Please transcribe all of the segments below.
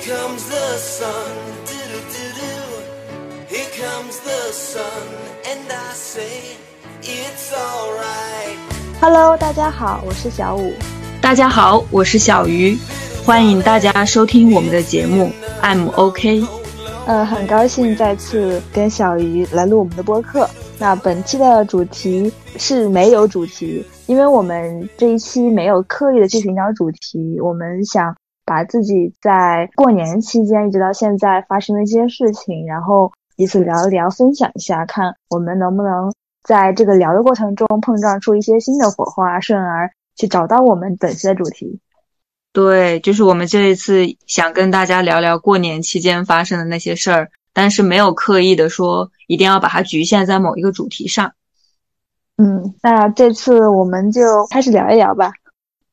comes the sun, do-do-do-do. Here comes the sun, and I say it's alright. Hello，大家好，我是小五。大家好，我是小鱼，欢迎大家收听我们的节目 I'm OK。呃，很高兴再次跟小鱼来录我们的播客。那本期的主题是没有主题，因为我们这一期没有刻意的去寻找主题，我们想把自己在过年期间一直到现在发生的一些事情，然后彼此聊一聊，分享一下，看我们能不能在这个聊的过程中碰撞出一些新的火花，顺而去找到我们本期的主题。对，就是我们这一次想跟大家聊聊过年期间发生的那些事儿，但是没有刻意的说一定要把它局限在某一个主题上。嗯，那这次我们就开始聊一聊吧。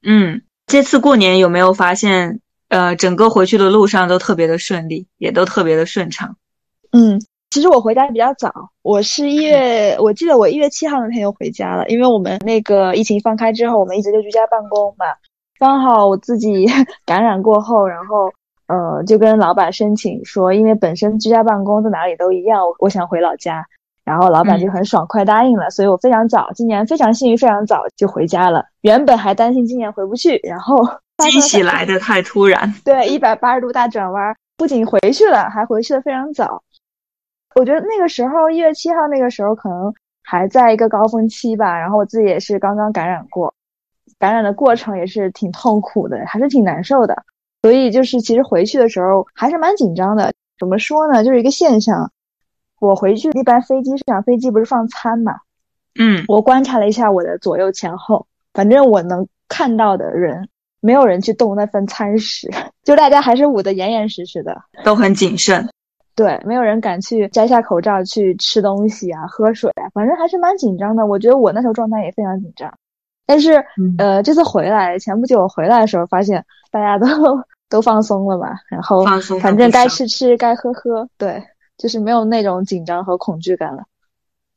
嗯，这次过年有没有发现，呃，整个回去的路上都特别的顺利，也都特别的顺畅？嗯，其实我回家比较早，我是一月，我记得我一月七号那天就回家了，因为我们那个疫情放开之后，我们一直就居家办公嘛。刚好我自己 感染过后，然后呃就跟老板申请说，因为本身居家办公在哪里都一样，我想回老家，然后老板就很爽快答应了，所以我非常早，今年非常幸运，非常早就回家了。原本还担心今年回不去，然后惊喜来的太突然，对，一百八十度大转弯，不仅回去了，还回去的非常早。我觉得那个时候一月七号那个时候可能还在一个高峰期吧，然后我自己也是刚刚感染过。感染的过程也是挺痛苦的，还是挺难受的，所以就是其实回去的时候还是蛮紧张的。怎么说呢？就是一个现象，我回去一般飞机上，飞机不是放餐嘛？嗯，我观察了一下我的左右前后，反正我能看到的人，没有人去动那份餐食，就大家还是捂得严严实实的，都很谨慎。对，没有人敢去摘下口罩去吃东西啊、喝水啊，反正还是蛮紧张的。我觉得我那时候状态也非常紧张。但是，呃，这次回来前不久我回来的时候，发现大家都 都放松了嘛，然后反正该吃吃，该喝喝，对，就是没有那种紧张和恐惧感了。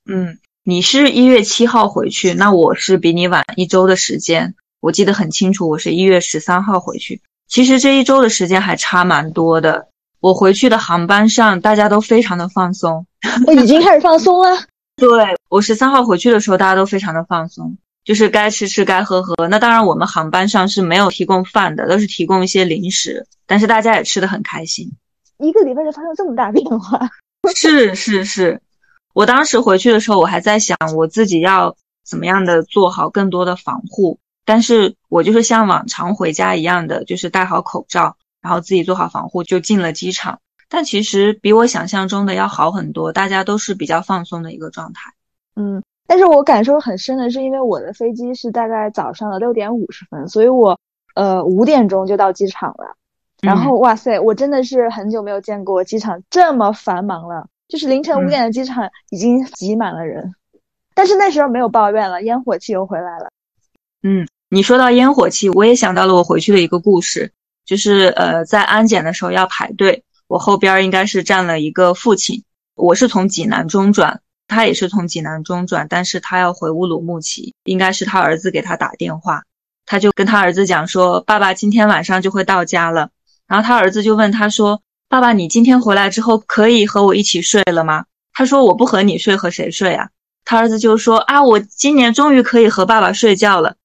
嗯，你是一月七号回去，那我是比你晚一周的时间，我记得很清楚，我是一月十三号回去。其实这一周的时间还差蛮多的。我回去的航班上，大家都非常的放松，我已经开始放松了。对我十三号回去的时候，大家都非常的放松。就是该吃吃，该喝喝。那当然，我们航班上是没有提供饭的，都是提供一些零食。但是大家也吃的很开心。一个礼拜就发生这么大变化？是是是，我当时回去的时候，我还在想我自己要怎么样的做好更多的防护。但是我就是像往常回家一样的，就是戴好口罩，然后自己做好防护，就进了机场。但其实比我想象中的要好很多，大家都是比较放松的一个状态。嗯。但是我感受很深的是，因为我的飞机是大概早上的六点五十分，所以我呃五点钟就到机场了。然后哇塞，我真的是很久没有见过机场这么繁忙了，就是凌晨五点的机场已经挤满了人。但是那时候没有抱怨了，烟火气又回来了。嗯，你说到烟火气，我也想到了我回去的一个故事，就是呃在安检的时候要排队，我后边应该是站了一个父亲，我是从济南中转。他也是从济南中转，但是他要回乌鲁木齐，应该是他儿子给他打电话，他就跟他儿子讲说，爸爸今天晚上就会到家了。然后他儿子就问他说，爸爸，你今天回来之后可以和我一起睡了吗？他说我不和你睡，和谁睡啊？他儿子就说啊，我今年终于可以和爸爸睡觉了。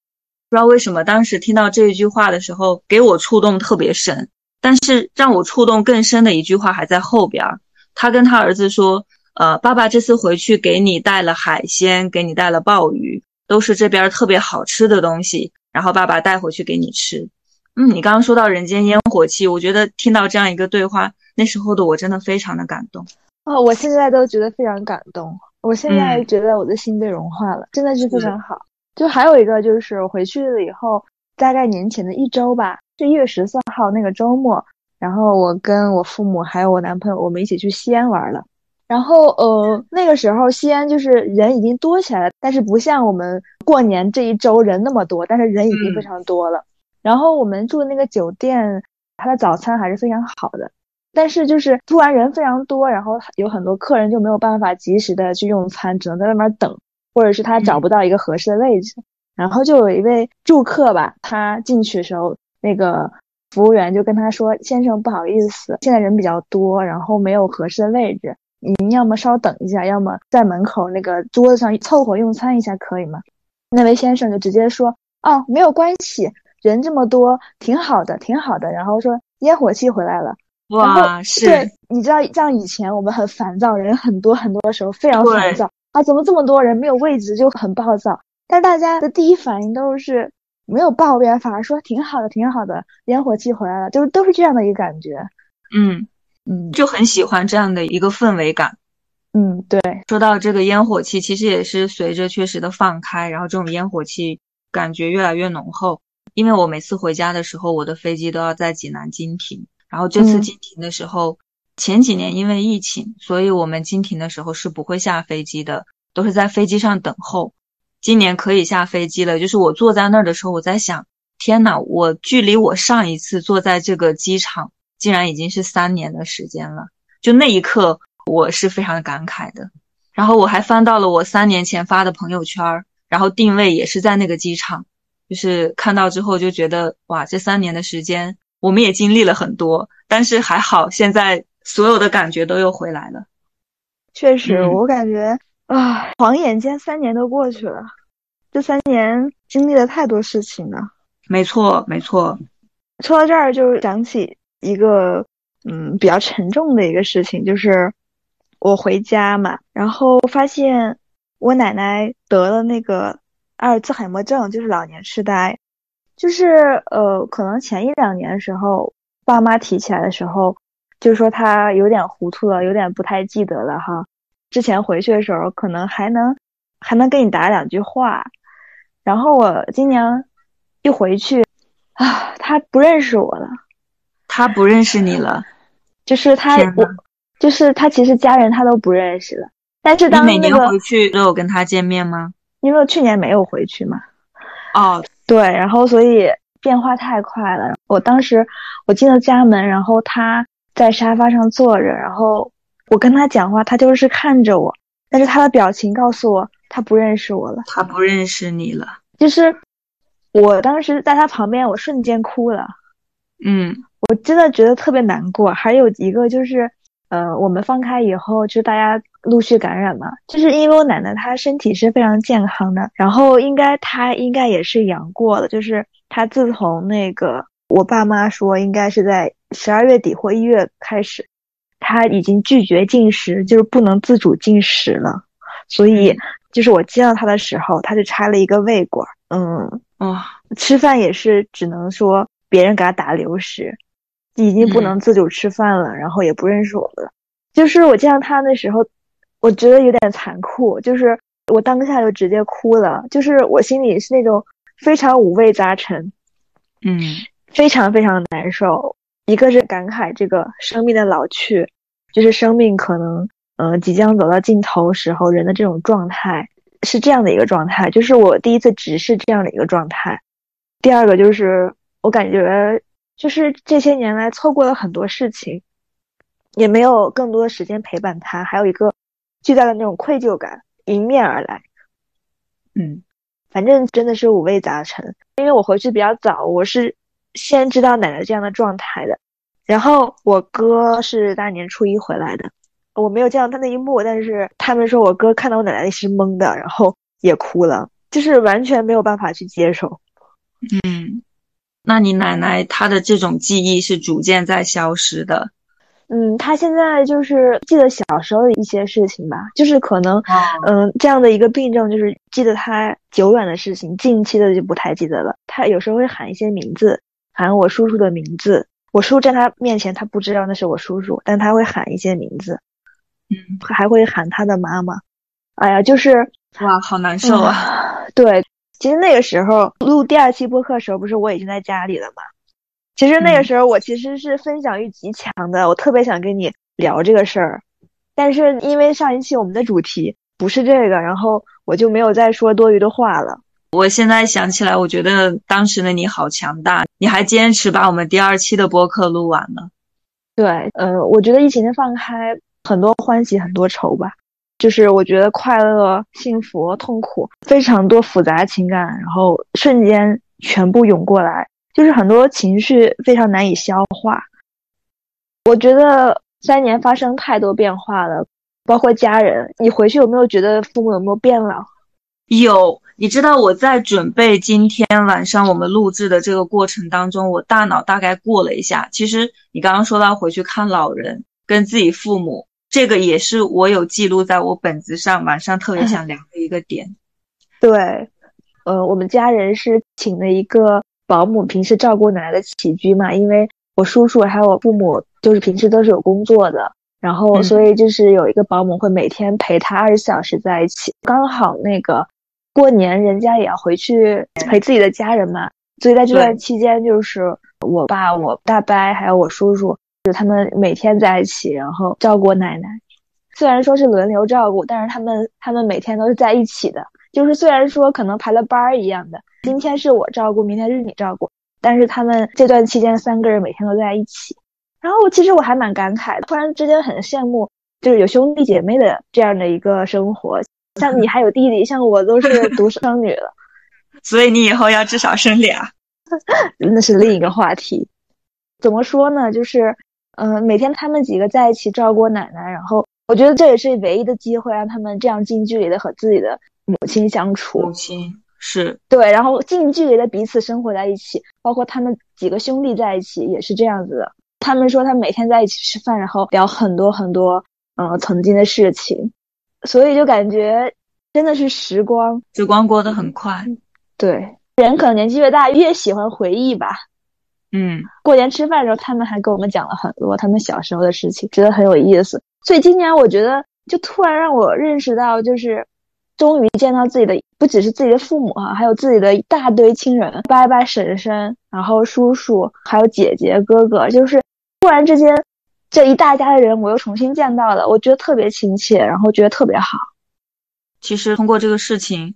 不知道为什么，当时听到这一句话的时候，给我触动特别深。但是让我触动更深的一句话还在后边儿，他跟他儿子说。呃，爸爸这次回去给你带了海鲜，给你带了鲍鱼，都是这边特别好吃的东西。然后爸爸带回去给你吃。嗯，你刚刚说到人间烟火气，我觉得听到这样一个对话，那时候的我真的非常的感动。哦，我现在都觉得非常感动。我现在觉得我的心被融化了，真的是非常好。就还有一个就是回去了以后，大概年前的一周吧，是一月十四号那个周末，然后我跟我父母还有我男朋友，我们一起去西安玩了。然后，呃，那个时候西安就是人已经多起来了，但是不像我们过年这一周人那么多，但是人已经非常多了。然后我们住的那个酒店，它的早餐还是非常好的，但是就是突然人非常多，然后有很多客人就没有办法及时的去用餐，只能在外面等，或者是他找不到一个合适的位置。然后就有一位住客吧，他进去的时候，那个服务员就跟他说：“先生，不好意思，现在人比较多，然后没有合适的位置，您要么稍等一下，要么在门口那个桌子上凑合用餐一下，可以吗？”那位先生就直接说：“哦，没有关系，人这么多，挺好的，挺好的。”然后说烟火气回来了。哇，是。对，你知道，像以前我们很烦躁，人很多很多的时候非常烦躁啊，怎么这么多人没有位置就很暴躁。但大家的第一反应都是没有抱怨，反而说挺好的，挺好的，烟火气回来了，就是都是这样的一个感觉。嗯嗯，就很喜欢这样的一个氛围感。嗯，对。说到这个烟火气，其实也是随着确实的放开，然后这种烟火气感觉越来越浓厚。因为我每次回家的时候，我的飞机都要在济南经停，然后这次经停的时候，前几年因为疫情，所以我们经停的时候是不会下飞机的，都是在飞机上等候。今年可以下飞机了，就是我坐在那儿的时候，我在想，天呐，我距离我上一次坐在这个机场，竟然已经是三年的时间了。就那一刻，我是非常感慨的。然后我还翻到了我三年前发的朋友圈，然后定位也是在那个机场，就是看到之后就觉得，哇，这三年的时间，我们也经历了很多，但是还好，现在所有的感觉都又回来了。确实，我感觉。啊，晃眼间三年都过去了，这三年经历了太多事情了。没错，没错。说到这儿，就想起一个嗯比较沉重的一个事情，就是我回家嘛，然后发现我奶奶得了那个阿尔兹海默症，就是老年痴呆。就是呃，可能前一两年的时候，爸妈提起来的时候，就说他有点糊涂了，有点不太记得了哈。之前回去的时候，可能还能还能跟你打两句话，然后我今年一回去，啊，他不认识我了，他不认识你了，就是他我就是他其实家人他都不认识了，但是当每年回去都有跟他见面吗？因为去年没有回去嘛。哦，对，然后所以变化太快了。我当时我进了家门，然后他在沙发上坐着，然后。我跟他讲话，他就是看着我，但是他的表情告诉我他不认识我了，他不认识你了。就是我当时在他旁边，我瞬间哭了。嗯，我真的觉得特别难过。还有一个就是，呃，我们放开以后，就大家陆续感染嘛。就是因为我奶奶她身体是非常健康的，然后应该她应该也是阳过了。就是她自从那个我爸妈说，应该是在十二月底或一月开始。他已经拒绝进食，就是不能自主进食了，所以就是我见到他的时候，他就插了一个胃管，嗯，哦，吃饭也是只能说别人给他打流食，已经不能自主吃饭了，然后也不认识我们了。就是我见到他的时候，我觉得有点残酷，就是我当下就直接哭了，就是我心里是那种非常五味杂陈，嗯，非常非常难受。一个是感慨这个生命的老去，就是生命可能，呃，即将走到尽头时候人的这种状态是这样的一个状态，就是我第一次直视这样的一个状态。第二个就是我感觉，就是这些年来错过了很多事情，也没有更多的时间陪伴他，还有一个巨大的那种愧疚感迎面而来。嗯，反正真的是五味杂陈，因为我回去比较早，我是。先知道奶奶这样的状态的，然后我哥是大年初一回来的，我没有见到他那一幕，但是他们说我哥看到我奶奶是懵的，然后也哭了，就是完全没有办法去接受。嗯，那你奶奶她的这种记忆是逐渐在消失的。嗯，她现在就是记得小时候的一些事情吧，就是可能，嗯，这样的一个病症就是记得她久远的事情，近期的就不太记得了。她有时候会喊一些名字。喊我叔叔的名字，我叔在他面前，他不知道那是我叔叔，但他会喊一些名字，嗯，还会喊他的妈妈。哎呀，就是哇，好难受啊！对，其实那个时候录第二期播客的时候，不是我已经在家里了吗？其实那个时候我其实是分享欲极强的，我特别想跟你聊这个事儿，但是因为上一期我们的主题不是这个，然后我就没有再说多余的话了。我现在想起来，我觉得当时的你好强大，你还坚持把我们第二期的播客录完了。对，呃，我觉得疫情的放开，很多欢喜，很多愁吧。就是我觉得快乐、幸福、痛苦，非常多复杂情感，然后瞬间全部涌过来，就是很多情绪非常难以消化。我觉得三年发生太多变化了，包括家人。你回去有没有觉得父母有没有变老？有，你知道我在准备今天晚上我们录制的这个过程当中，我大脑大概过了一下。其实你刚刚说到回去看老人，跟自己父母，这个也是我有记录在我本子上，晚上特别想聊的一个点。对，呃，我们家人是请了一个保姆，平时照顾奶奶的起居嘛，因为我叔叔还有我父母，就是平时都是有工作的。然后，所以就是有一个保姆会每天陪他二十四小时在一起。刚好那个过年，人家也要回去陪自己的家人嘛，所以在这段期间，就是我爸、我大伯还有我叔叔，就他们每天在一起，然后照顾奶奶。虽然说是轮流照顾，但是他们他们每天都是在一起的。就是虽然说可能排了班儿一样的，今天是我照顾，明天是你照顾，但是他们这段期间三个人每天都在一起。然后其实我还蛮感慨的，突然之间很羡慕，就是有兄弟姐妹的这样的一个生活。像你还有弟弟，像我都是独生女了，所以你以后要至少生俩，那是另一个话题。怎么说呢？就是，嗯，每天他们几个在一起照顾奶奶，然后我觉得这也是唯一的机会，让他们这样近距离的和自己的母亲相处。母亲是对，然后近距离的彼此生活在一起，包括他们几个兄弟在一起也是这样子的。他们说他每天在一起吃饭，然后聊很多很多，嗯，曾经的事情，所以就感觉真的是时光，时光过得很快。对，人可能年纪越大越喜欢回忆吧。嗯，过年吃饭的时候，他们还跟我们讲了很多他们小时候的事情，觉得很有意思。所以今年我觉得，就突然让我认识到，就是终于见到自己的，不只是自己的父母哈，还有自己的一大堆亲人，伯伯、婶婶，然后叔叔，还有姐姐、哥哥，就是。突然之间，这一大家的人我又重新见到了，我觉得特别亲切，然后觉得特别好。其实通过这个事情，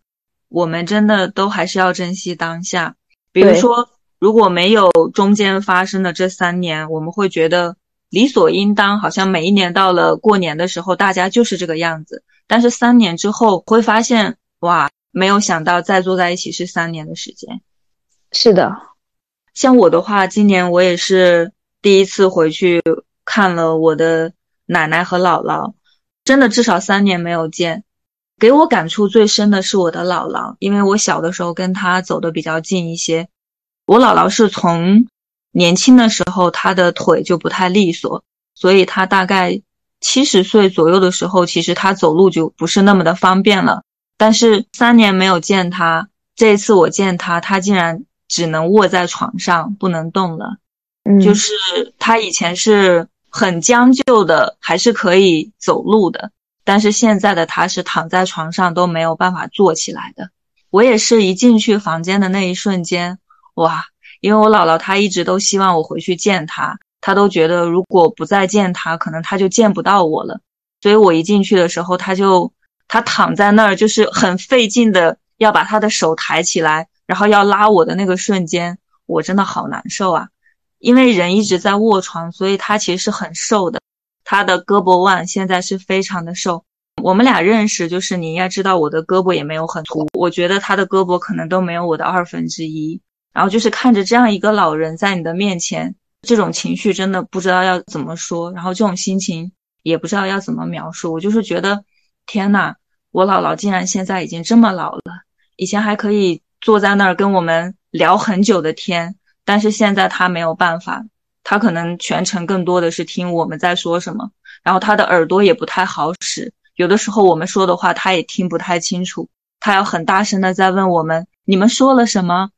我们真的都还是要珍惜当下。比如说，如果没有中间发生的这三年，我们会觉得理所应当，好像每一年到了过年的时候，大家就是这个样子。但是三年之后会发现，哇，没有想到再坐在一起是三年的时间。是的，像我的话，今年我也是。第一次回去看了我的奶奶和姥姥，真的至少三年没有见。给我感触最深的是我的姥姥，因为我小的时候跟她走的比较近一些。我姥姥是从年轻的时候她的腿就不太利索，所以她大概七十岁左右的时候，其实她走路就不是那么的方便了。但是三年没有见她，这一次我见她，她竟然只能卧在床上，不能动了。就是她以前是很将就的，还是可以走路的，但是现在的他是躺在床上都没有办法坐起来的。我也是一进去房间的那一瞬间，哇！因为我姥姥她一直都希望我回去见她，她都觉得如果不再见她，可能她就见不到我了。所以我一进去的时候，她就她躺在那儿，就是很费劲的要把她的手抬起来，然后要拉我的那个瞬间，我真的好难受啊。因为人一直在卧床，所以他其实是很瘦的。他的胳膊腕现在是非常的瘦。我们俩认识，就是你应该知道我的胳膊也没有很粗，我觉得他的胳膊可能都没有我的二分之一。然后就是看着这样一个老人在你的面前，这种情绪真的不知道要怎么说，然后这种心情也不知道要怎么描述。我就是觉得，天呐，我姥姥竟然现在已经这么老了，以前还可以坐在那儿跟我们聊很久的天。但是现在他没有办法，他可能全程更多的是听我们在说什么，然后他的耳朵也不太好使，有的时候我们说的话他也听不太清楚，他要很大声的在问我们你们说了什么，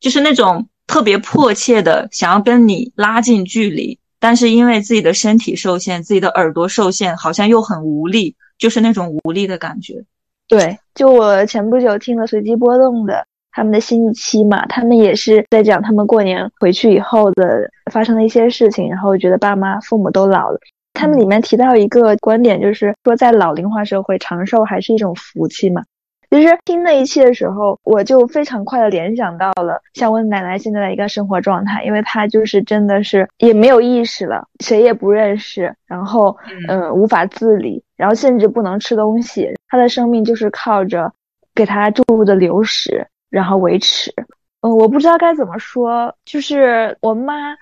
就是那种特别迫切的想要跟你拉近距离，但是因为自己的身体受限，自己的耳朵受限，好像又很无力，就是那种无力的感觉。对，就我前不久听了随机波动的。他们的新一期嘛，他们也是在讲他们过年回去以后的发生的一些事情，然后觉得爸妈、父母都老了。他们里面提到一个观点，就是说在老龄化社会，长寿还是一种福气嘛。其实听那一期的时候，我就非常快的联想到了像我奶奶现在的一个生活状态，因为她就是真的是也没有意识了，谁也不认识，然后嗯无法自理，然后甚至不能吃东西，她的生命就是靠着给她注入的流食。然后维持，嗯，我不知道该怎么说，就是我妈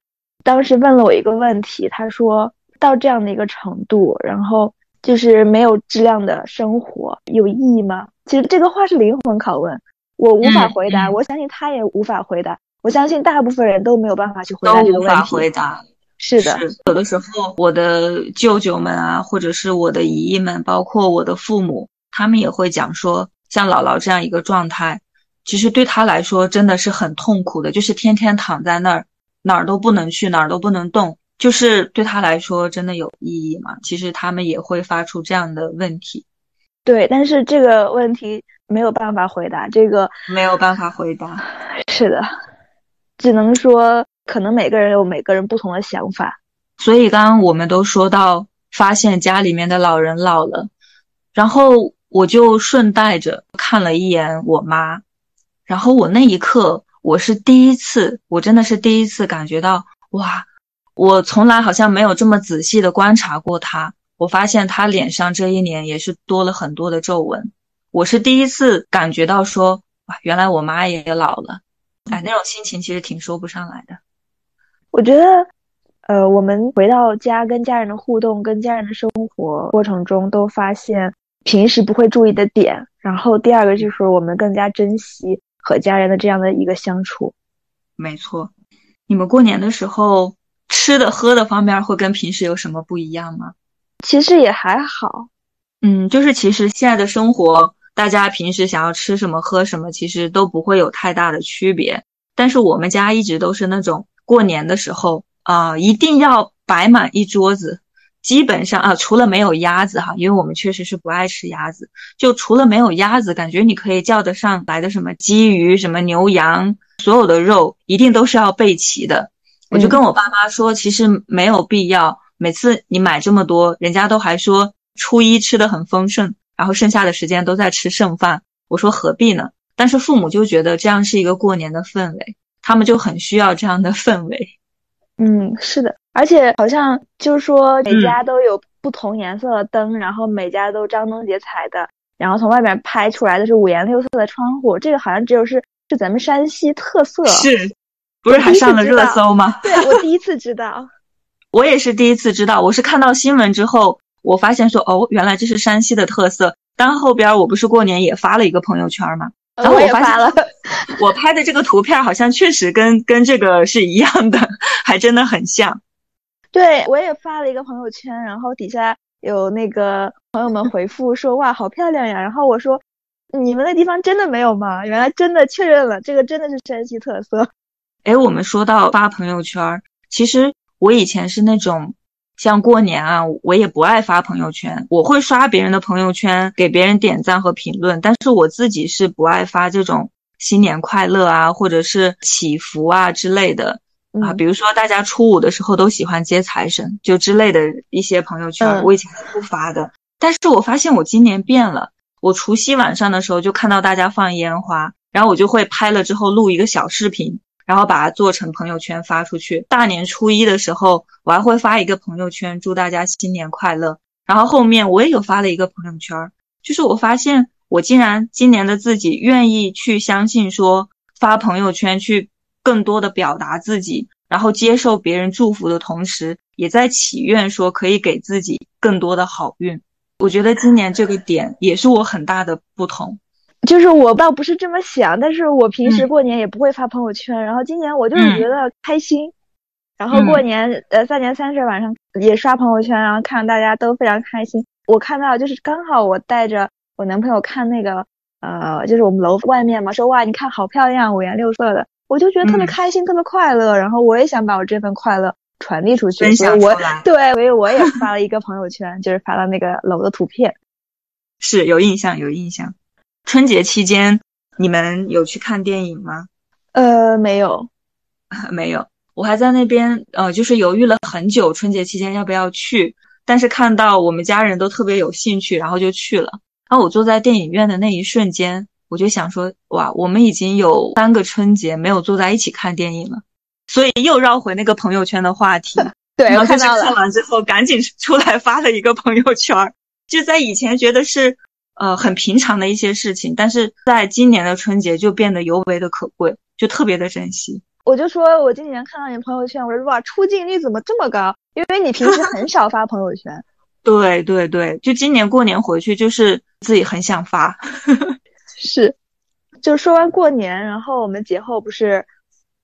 当时问了我一个问题，她说到这样的一个程度，然后就是没有质量的生活有意义吗？其实这个话是灵魂拷问，我无法回答，我相信她也无法回答，我相信大部分人都没有办法去回答这个问题。都无法回答。是的，有的时候我的舅舅们啊，或者是我的姨姨们，包括我的父母，他们也会讲说，像姥姥这样一个状态，其实对他来说真的是很痛苦的，就是天天躺在那儿，哪儿都不能去，哪儿都不能动，就是对他来说真的有意义吗？其实他们也会发出这样的问题。对，但是这个问题没有办法回答，这个没有办法回答。是的，只能说。可能每个人有每个人不同的想法，所以刚刚我们都说到发现家里面的老人老了，然后我就顺带着看了一眼我妈，然后我那一刻我是第一次，我真的是第一次感觉到哇，我从来好像没有这么仔细的观察过他，我发现他脸上这一年也是多了很多的皱纹，我是第一次感觉到说哇，原来我妈也老了，哎，那种心情其实挺说不上来的。我觉得，呃，我们回到家跟家人的互动，跟家人的生活过程中，都发现平时不会注意的点。然后第二个就是我们更加珍惜和家人的这样的一个相处。没错，你们过年的时候吃的喝的方面会跟平时有什么不一样吗？其实也还好，嗯，就是其实现在的生活，大家平时想要吃什么喝什么，其实都不会有太大的区别。但是我们家一直都是那种。过年的时候啊，一定要摆满一桌子。基本上啊，除了没有鸭子哈，因为我们确实是不爱吃鸭子。就除了没有鸭子，感觉你可以叫得上来的什么鸡鱼、什么牛羊，所有的肉一定都是要备齐的。我就跟我爸妈说，其实没有必要。每次你买这么多，人家都还说初一吃的很丰盛，然后剩下的时间都在吃剩饭。我说何必呢？但是父母就觉得这样是一个过年的氛围。他们就很需要这样的氛围，嗯，是的，而且好像就是说每家都有不同颜色的灯，然后每家都张灯结彩的，然后从外面拍出来的是五颜六色的窗户，这个好像只有是是咱们山西特色，是，不是还上了热搜吗？对，我第一次知道，我也是第一次知道，我是看到新闻之后，我发现说哦，原来这是山西的特色。当后边我不是过年也发了一个朋友圈嘛？然后我发现了，我拍的这个图片好像确实跟跟这个是一样的，还真的很像。对，我也发了一个朋友圈，然后底下有那个朋友们回复说：“哇，好漂亮呀！”然后我说：“你们那地方真的没有吗？”原来真的确认了，这个真的是山西特色。哎，我们说到发朋友圈，其实我以前是那种。像过年啊，我也不爱发朋友圈，我会刷别人的朋友圈，给别人点赞和评论，但是我自己是不爱发这种新年快乐啊，或者是祈福啊之类的啊。比如说大家初五的时候都喜欢接财神，就之类的一些朋友圈，我以前是不发的。但是我发现我今年变了，我除夕晚上的时候就看到大家放烟花，然后我就会拍了之后录一个小视频。然后把它做成朋友圈发出去。大年初一的时候，我还会发一个朋友圈，祝大家新年快乐。然后后面我也有发了一个朋友圈，就是我发现我竟然今年的自己愿意去相信说发朋友圈去更多的表达自己，然后接受别人祝福的同时，也在祈愿说可以给自己更多的好运。我觉得今年这个点也是我很大的不同。就是我倒不是这么想，但是我平时过年也不会发朋友圈，然后今年我就是觉得开心，然后过年呃三年三十晚上也刷朋友圈，然后看大家都非常开心。我看到就是刚好我带着我男朋友看那个呃就是我们楼外面嘛，说哇你看好漂亮五颜六色的，我就觉得特别开心，特别快乐，然后我也想把我这份快乐传递出去，所以我对，所以我也 发了一个朋友圈，就是发了那个楼的图片，是有印象有印象。春节期间，你们有去看电影吗？呃，没有，没有。我还在那边，呃，就是犹豫了很久，春节期间要不要去。但是看到我们家人都特别有兴趣，然后就去了。然后我坐在电影院的那一瞬间，我就想说，哇，我们已经有三个春节没有坐在一起看电影了。所以又绕回那个朋友圈的话题。对，我看到了。看完之后，赶紧出来发了一个朋友圈。就在以前觉得是。呃，很平常的一些事情，但是在今年的春节就变得尤为的可贵。就特别的珍惜。我就说我今年看到你朋友圈，我说哇，出镜率怎么这么高？因为你平时很少发朋友圈。对对对，就今年过年回去，就是自己很想发。是，就说完过年，然后我们节后不是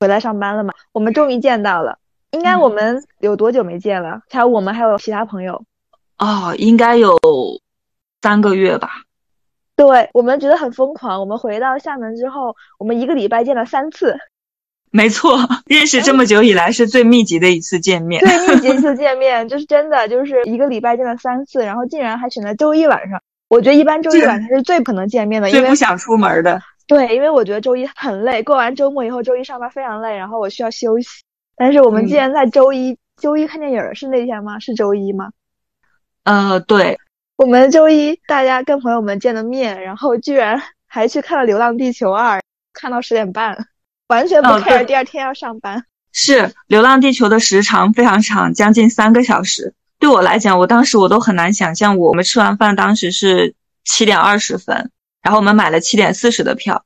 回来上班了嘛？我们终于见到了。应该我们有多久没见了？还有我们还有其他朋友。哦，应该有三个月吧。对我们觉得很疯狂。我们回到厦门之后，我们一个礼拜见了三次。没错，认识这么久以来是最密集的一次见面。最密集一次见面，就是真的，就是一个礼拜见了三次，然后竟然还选在周一晚上。我觉得一般周一晚上是最不可能见面的，因为不想出门的。对，因为我觉得周一很累，过完周末以后，周一上班非常累，然后我需要休息。但是我们既然在周一，周一看电影是那天吗？是周一吗？呃，对，我们周一大家跟朋友们见的面，然后居然 还去看了《流浪地球二》，看到十点半。完全不 care，第二天要上班。是《流浪地球》的时长非常长，将近三个小时。对我来讲，我当时我都很难想象，我们吃完饭当时是七点二十分，然后我们买了七点四十的票，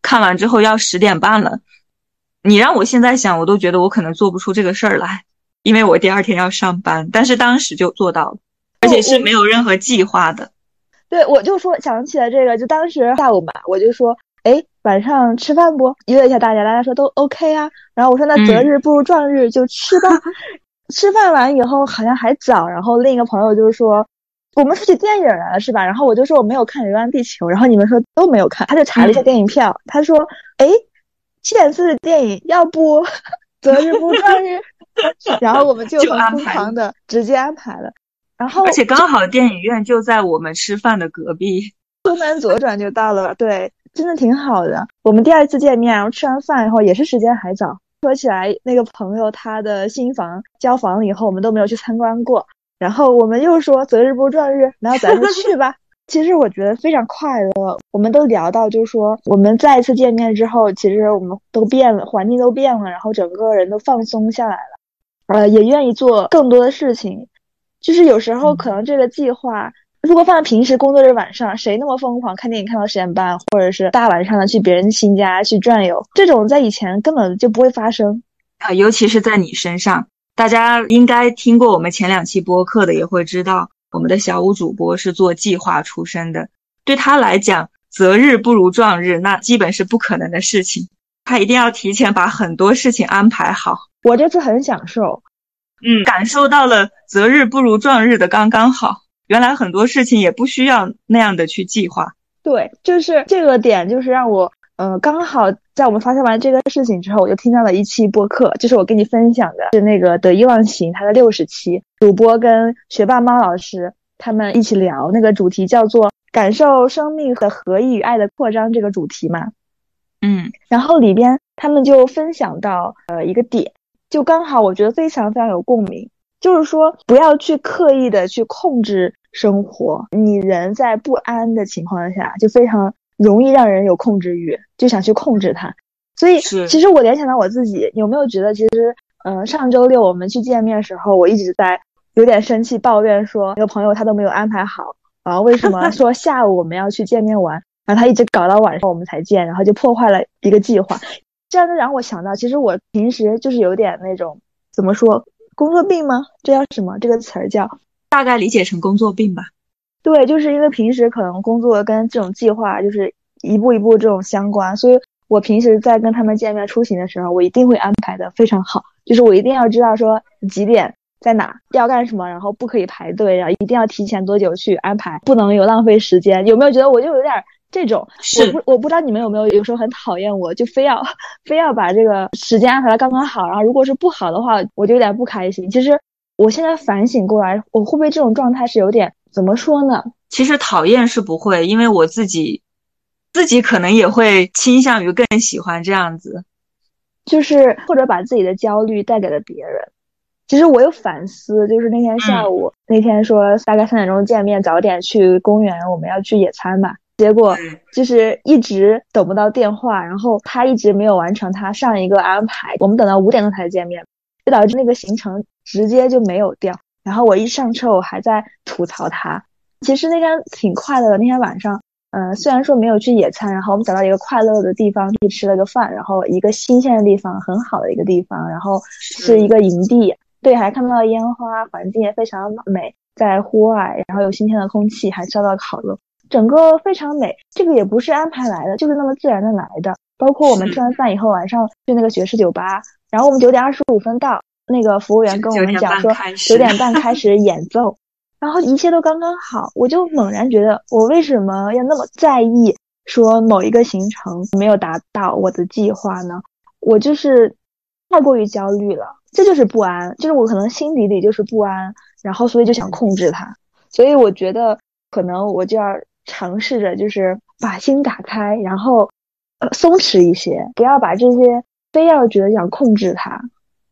看完之后要十点半了。你让我现在想，我都觉得我可能做不出这个事儿来，因为我第二天要上班。但是当时就做到了，而且是没有任何计划的。对，我就说想起了这个，就当时下午嘛，我就说。哎，晚上吃饭不？约一下大家，大家说都 OK 啊。然后我说那择日不如撞日，就吃吧。吃饭完以后好像还早，然后另一个朋友就是说我们出去电影来了是吧？然后我就说我没有看《流浪地球》，然后你们说都没有看，他就查了一下电影票，他说哎，七点四的电影，要不 择日不撞日？然后我们就很疯狂的直接安排了。然后而且刚好电影院就在我们吃饭的隔壁，出门左转就到了。对。真的挺好的。我们第二次见面，然后吃完饭以后也是时间还早。说起来，那个朋友他的新房交房了以后，我们都没有去参观过。然后我们又说择日不如撞日，然后咱们去吧。其实我觉得非常快乐。我们都聊到，就是说我们再一次见面之后，其实我们都变了，环境都变了，然后整个人都放松下来了，呃，也愿意做更多的事情。就是有时候可能这个计划。如果放在平时工作日晚上，谁那么疯狂看电影看到十点半，或者是大晚上的去别人新家去转悠？这种在以前根本就不会发生啊，尤其是在你身上。大家应该听过我们前两期播客的，也会知道我们的小五主播是做计划出身的。对他来讲，择日不如撞日，那基本是不可能的事情。他一定要提前把很多事情安排好。我这次很享受，嗯，感受到了择日不如撞日的刚刚好。原来很多事情也不需要那样的去计划。对，就是这个点，就是让我，呃，刚好在我们发生完这个事情之后，我就听到了一期播客，就是我跟你分享的，是那个得意忘形它的六十期，主播跟学霸猫老师他们一起聊那个主题叫做“感受生命和合一与爱的扩张”这个主题嘛。嗯，然后里边他们就分享到，呃，一个点，就刚好我觉得非常非常有共鸣。就是说，不要去刻意的去控制生活。你人在不安的情况下，就非常容易让人有控制欲，就想去控制它。所以，其实我联想到我自己，有没有觉得，其实，嗯，上周六我们去见面的时候，我一直在有点生气，抱怨说那个朋友他都没有安排好啊，为什么 说下午我们要去见面玩，然后他一直搞到晚上我们才见，然后就破坏了一个计划。这样就让我想到，其实我平时就是有点那种怎么说？工作病吗？这叫什么？这个词儿叫大概理解成工作病吧。对，就是因为平时可能工作跟这种计划就是一步一步这种相关，所以我平时在跟他们见面出行的时候，我一定会安排的非常好，就是我一定要知道说几点在哪要干什么，然后不可以排队，然后一定要提前多久去安排，不能有浪费时间。有没有觉得我就有点？这种我不我不知道你们有没有有时候很讨厌我，就非要非要把这个时间安排的刚刚好，然后如果是不好的话，我就有点不开心。其实我现在反省过来，我会不会这种状态是有点怎么说呢？其实讨厌是不会，因为我自己自己可能也会倾向于更喜欢这样子，就是或者把自己的焦虑带给了别人。其实我有反思，就是那天下午那天说大概三点钟见面，早点去公园，我们要去野餐嘛。结果就是一直等不到电话，然后他一直没有完成他上一个安排，我们等到五点钟才见面，就导致那个行程直接就没有掉。然后我一上车，我还在吐槽他。其实那天挺快乐的，那天晚上，呃，虽然说没有去野餐，然后我们找到一个快乐的地方去吃了个饭，然后一个新鲜的地方，很好的一个地方，然后是一个营地，对，还看到了烟花，环境也非常美，在户外，然后有新鲜的空气，还烧到烤肉，整个非常美。这个也不是安排来的，就是那么自然的来的。包括我们吃完饭以后，晚上去那个爵士酒吧，然后我们九点二十五分到，那个服务员跟我们讲说九点半 开始演奏。然后一切都刚刚好，我就猛然觉得，我为什么要那么在意说某一个行程没有达到我的计划呢？我就是太过于焦虑了，这就是不安，就是我可能心底里就是不安，然后所以就想控制它。所以我觉得可能我就要尝试着，就是把心打开，然后呃松弛一些，不要把这些非要觉得想控制它，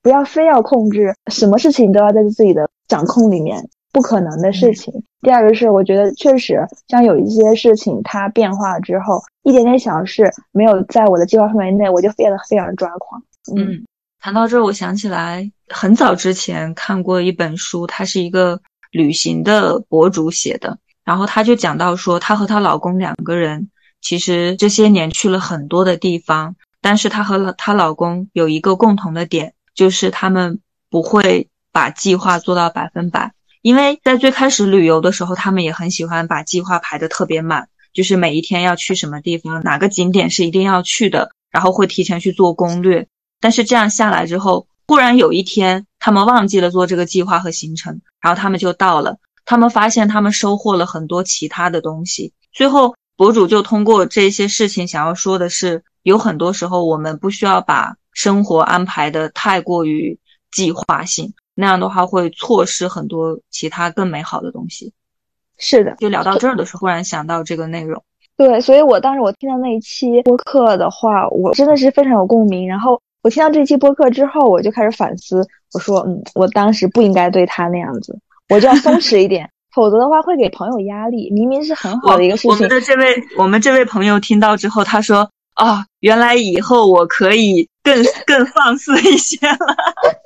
不要非要控制，什么事情都要在自己的掌控里面。不可能的事情。第二个是，我觉得确实像有一些事情它变化了之后，一点点小事没有在我的计划范围内，我就变得非常抓狂。嗯，谈到这，我想起来很早之前看过一本书，它是一个旅行的博主写的，然后她就讲到说，她和她老公两个人其实这些年去了很多的地方，但是她和她老公有一个共同的点，就是他们不会把计划做到百分百。因为在最开始旅游的时候，他们也很喜欢把计划排得特别满，就是每一天要去什么地方，哪个景点是一定要去的，然后会提前去做攻略。但是这样下来之后，忽然有一天他们忘记了做这个计划和行程，然后他们就到了，他们发现他们收获了很多其他的东西。最后博主就通过这些事情想要说的是，有很多时候我们不需要把生活安排的太过于计划性。那样的话会错失很多其他更美好的东西。是的，就聊到这儿的时候，忽然想到这个内容。对，所以我当时我听到那一期播客的话，我真的是非常有共鸣。然后我听到这期播客之后，我就开始反思，我说，嗯，我当时不应该对他那样子，我就要松弛一点，否则的话会给朋友压力。明明是很好的一个事情。我们的这位我们这位朋友听到之后，他说，啊，原来以后我可以更 更放肆一些了。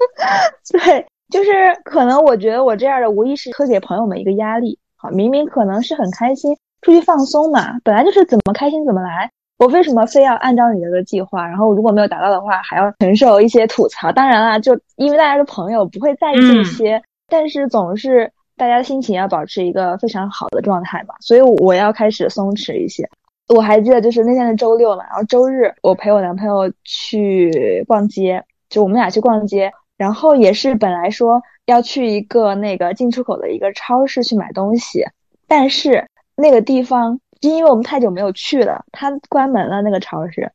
对。就是可能我觉得我这样的无意识会给朋友们一个压力，好，明明可能是很开心出去放松嘛，本来就是怎么开心怎么来，我为什么非要按照你这个计划，然后如果没有达到的话还要承受一些吐槽？当然啦，就因为大家是朋友，不会在意这些，但是总是大家心情要保持一个非常好的状态嘛，所以我要开始松弛一些。我还记得就是那天是周六嘛，然后周日我陪我男朋友去逛街，就我们俩去逛街。然后也是本来说要去一个那个进出口的一个超市去买东西，但是那个地方因为我们太久没有去了，它关门了那个超市，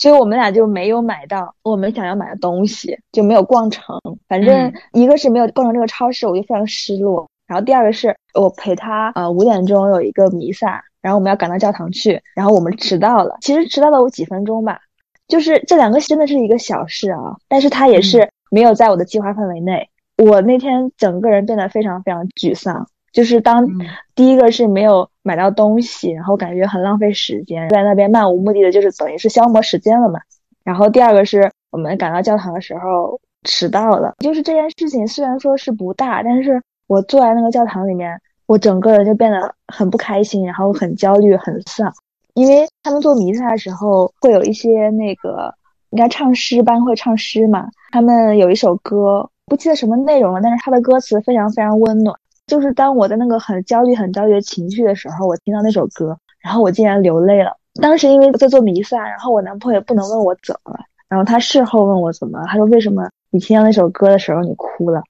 所以我们俩就没有买到我们想要买的东西，就没有逛成。反正一个是没有逛成这个超市，我就非常失落。然后第二个是我陪他呃五点钟有一个弥撒，然后我们要赶到教堂去，然后我们迟到了，其实迟到了我几分钟吧，就是这两个真的是一个小事啊，但是他也是。没有在我的计划范围内，我那天整个人变得非常非常沮丧。就是当第一个是没有买到东西，然后感觉很浪费时间，在那边漫无目的的，就是等于是消磨时间了嘛。然后第二个是我们赶到教堂的时候迟到了，就是这件事情虽然说是不大，但是我坐在那个教堂里面，我整个人就变得很不开心，然后很焦虑、很丧，因为他们做弥撒的时候会有一些那个。应该唱诗班会唱诗嘛？他们有一首歌，不记得什么内容了，但是他的歌词非常非常温暖。就是当我在那个很焦虑、很焦虑的情绪的时候，我听到那首歌，然后我竟然流泪了。当时因为在做弥撒，然后我男朋友不能问我怎么了，然后他事后问我怎么了，他说为什么你听到那首歌的时候你哭了？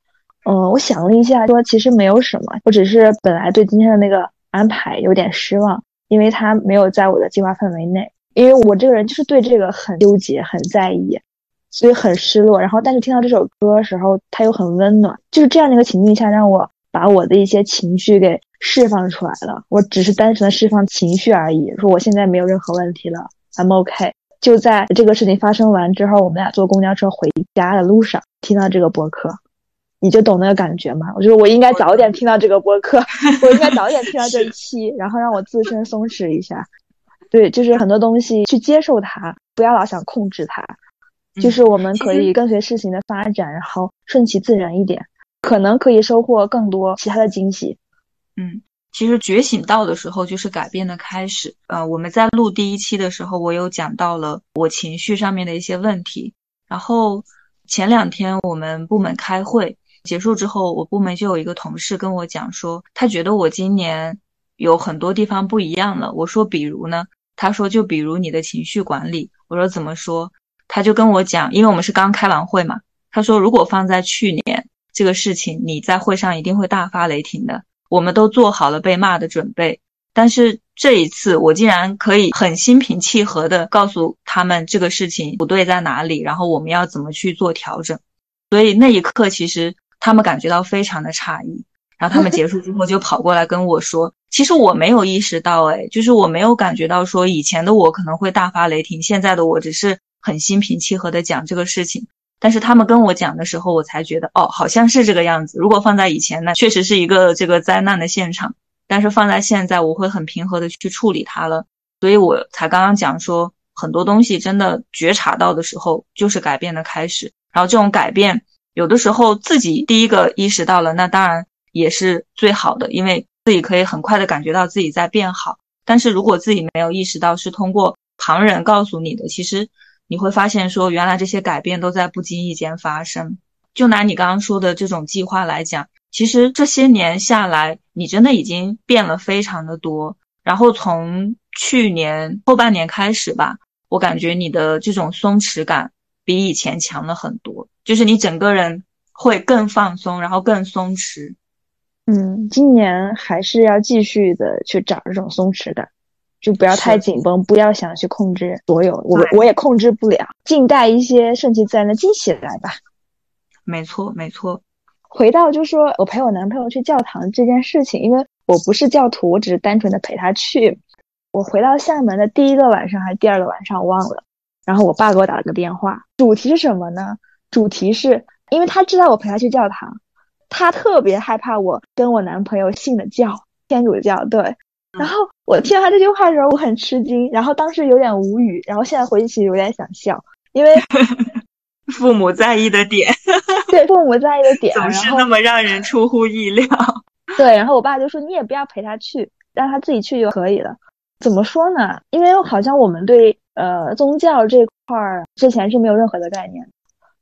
嗯，我想了一下，说其实没有什么，我只是本来对今天的那个安排有点失望，因为他没有在我的计划范围内。因为我这个人就是对这个很纠结、很在意，所以很失落。然后，但是听到这首歌的时候，它又很温暖。就是这样的一个情境下，让我把我的一些情绪给释放出来了。我只是单纯的释放情绪而已，说我现在没有任何问题了，I'm OK。就在这个事情发生完之后，我们俩坐公交车回家的路上，听到这个播客，你就懂那个感觉吗？我觉得我应该早点听到这个播客，我应该早点听到这一期，然后让我自身松弛一下。对，就是很多东西去接受它，不要老想控制它，就是我们可以跟随事情的发展，然后顺其自然一点，可能可以收获更多其他的惊喜。嗯，其实觉醒到的时候就是改变的开始。呃，我们在录第一期的时候，我有讲到了我情绪上面的一些问题。然后前两天我们部门开会结束之后，我部门就有一个同事跟我讲说，他觉得我今年有很多地方不一样了。我说，比如呢？他说，就比如你的情绪管理。我说怎么说？他就跟我讲，因为我们是刚开完会嘛。他说，如果放在去年这个事情，你在会上一定会大发雷霆的。我们都做好了被骂的准备，但是这一次我竟然可以很心平气和的告诉他们这个事情不对在哪里，然后我们要怎么去做调整。所以那一刻其实他们感觉到非常的诧异，然后他们结束之后就跑过来跟我说，其实我没有意识到，哎，就是我没有感觉到说以前的我可能会大发雷霆，现在的我只是很心平气和的讲这个事情。但是他们跟我讲的时候，我才觉得哦，好像是这个样子。如果放在以前呢，确实是一个这个灾难的现场。但是放在现在，我会很平和的去处理它了。所以我才刚刚讲说，很多东西真的觉察到的时候，就是改变的开始。然后这种改变，有的时候自己第一个意识到了，那当然也是最好的，因为自己可以很快的感觉到自己在变好。但是如果自己没有意识到，是通过旁人告诉你的，其实。你会发现，说原来这些改变都在不经意间发生。就拿你刚刚说的这种计划来讲，其实这些年下来，你真的已经变了非常的多。然后从去年后半年开始吧，我感觉你的这种松弛感比以前强了很多，就是你整个人会更放松，然后更松弛。嗯，今年还是要继续的去找这种松弛感。就不要太紧绷，不要想去控制所有，我我也控制不了，静待一些顺其自然的惊喜来吧。没错，没错。回到就说我陪我男朋友去教堂这件事情，因为我不是教徒，我只是单纯的陪他去。我回到厦门的第一个晚上还是第二个晚上，我忘了。然后我爸给我打了个电话，主题是什么呢？主题是因为他知道我陪他去教堂，他特别害怕我跟我男朋友信的教，天主教，对。然后我听到他这句话的时候，我很吃惊，然后当时有点无语，然后现在回忆起有点想笑，因为 父母在意的点，对父母在意的点总是那么让人出乎意料。对，然后我爸就说你也不要陪他去，让他自己去就可以了。怎么说呢？因为好像我们对呃宗教这块儿之前是没有任何的概念，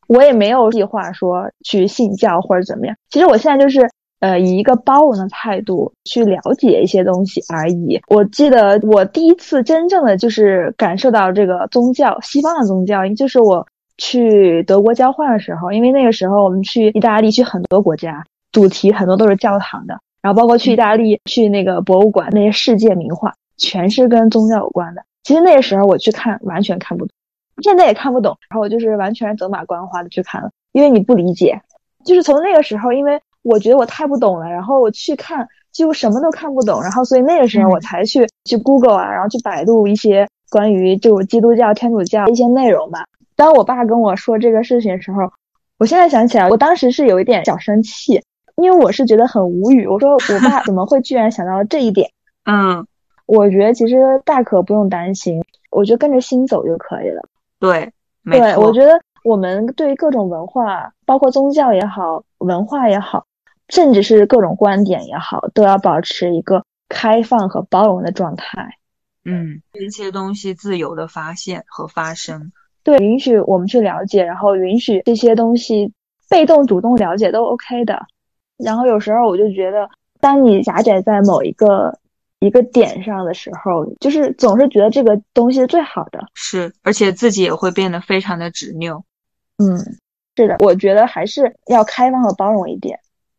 我也没有计划说去信教或者怎么样。其实我现在就是。呃，以一个包容的态度去了解一些东西而已。我记得我第一次真正的就是感受到这个宗教，西方的宗教，就是我去德国交换的时候，因为那个时候我们去意大利，去很多国家，主题很多都是教堂的，然后包括去意大利去那个博物馆，那些世界名画全是跟宗教有关的。其实那个时候我去看，完全看不懂，现在也看不懂。然后我就是完全走马观花的去看了，因为你不理解，就是从那个时候，因为。我觉得我太不懂了，然后我去看，几乎什么都看不懂，然后所以那个时候我才去去 Google 啊，然后去百度一些关于就基督教、天主教一些内容吧。当我爸跟我说这个事情的时候，我现在想起来，我当时是有一点小生气，因为我是觉得很无语。我说我爸怎么会居然想到了这一点？嗯，我觉得其实大可不用担心，我觉得跟着心走就可以了。对，对，我觉得我们对于各种文化，包括宗教也好，文化也好。甚至是各种观点也好，都要保持一个开放和包容的状态。嗯，一些东西自由的发现和发生，对，允许我们去了解，然后允许这些东西被动、主动了解都 OK 的。然后有时候我就觉得，当你狭窄在某一个一个点上的时候，就是总是觉得这个东西是最好的，是，而且自己也会变得非常的执拗。嗯，是的，我觉得还是要开放和包容一点。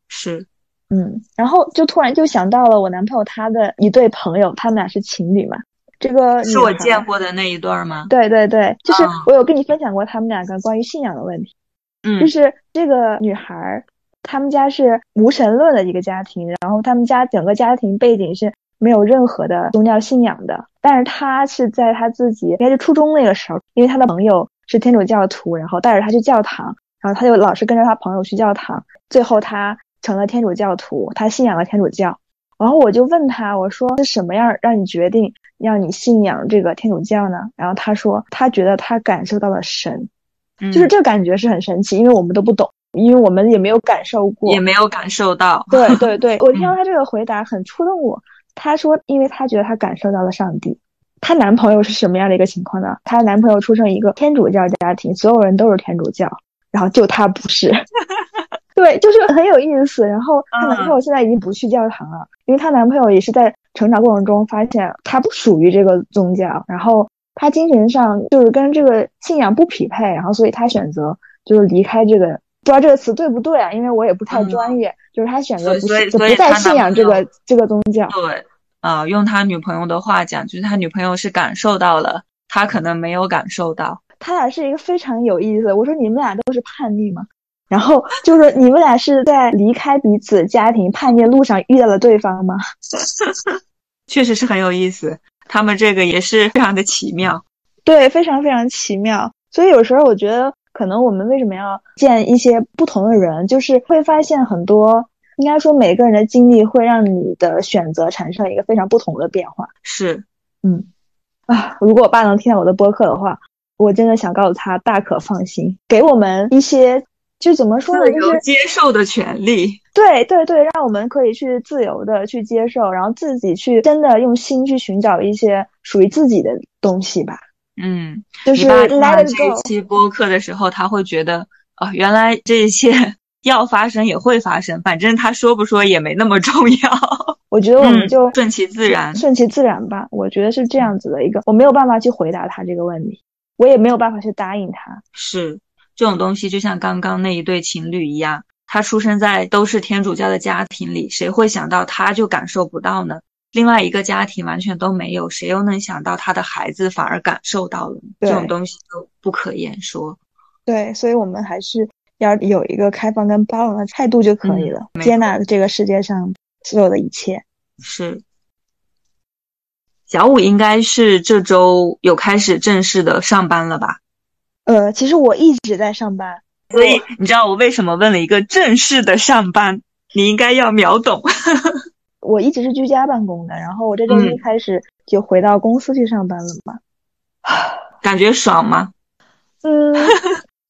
是，嗯，然后就突然就想到了我男朋友他的一对朋友，他们俩是情侣嘛。这个是我见过的那一对吗？对对对，就是我有跟你分享过他们两个关于信仰的问题。嗯，就是这个女孩，他们家是无神论的一个家庭，然后他们家整个家庭背景是没有任何的宗教信仰的。但是她是在她自己应该是初中那个时候，因为她的朋友是天主教徒，然后带着她去教堂，然后她就老是跟着她朋友去教堂，最后他。成了天主教徒，他信仰了天主教，然后我就问他，我说是什么样让你决定让你信仰这个天主教呢？然后他说他觉得他感受到了神，就是这个感觉是很神奇，因为我们都不懂，因为我们也没有感受过，也没有感受到。对 对对，我听到他这个回答很触动我。他说，因为他觉得他感受到了上帝。她男朋友是什么样的一个情况呢？她男朋友出生一个天主教家庭，所有人都是天主教，然后就她不是。对，就是很有意思。然后她男朋友现在已经不去教堂了，因为她男朋友也是在成长过程中发现他不属于这个宗教，然后他精神上就是跟这个信仰不匹配，然后所以他选择就是离开这个，不知道这个词对不对啊？因为我也不太专业，就是他选择不不再信仰这个这个宗教。对，啊，用他女朋友的话讲，就是他女朋友是感受到了，他可能没有感受到。他俩是一个非常有意思。我说你们俩都是叛逆吗？然后就是你们俩是在离开彼此家庭叛逆路上遇到了对方吗？确实是很有意思，他们这个也是非常的奇妙，对，非常非常奇妙。所以有时候我觉得，可能我们为什么要见一些不同的人，就是会发现很多，应该说每个人的经历会让你的选择产生一个非常不同的变化。是，嗯，啊，如果我爸能听到我的播客的话，我真的想告诉他大可放心，给我们一些。就怎么说呢？就是接受的权利。对对对，让我们可以去自由的去接受，然后自己去真的用心去寻找一些属于自己的东西吧。嗯，就是来这一期播客的时候，他会觉得啊，原来这一切 要发生也会发生，反正他说不说也没那么重要。我觉得我们就顺其自然，顺其自然吧。我觉得是这样子的一个，我没有办法去回答他这个问题，我也没有办法去答应他。是。这种东西就像刚刚那一对情侣一样，他出生在都是天主教的家庭里，谁会想到他就感受不到呢？另外一个家庭完全都没有，谁又能想到他的孩子反而感受到了？这种东西都不可言说。对，所以我们还是要有一个开放跟包容的态度就可以了，接纳这个世界上所有的一切。是。小五应该是这周有开始正式的上班了吧？呃，其实我一直在上班，所以你知道我为什么问了一个正式的上班？你应该要秒懂。我一直是居家办公的，然后我这周一开始就回到公司去上班了嘛。感觉爽吗？嗯，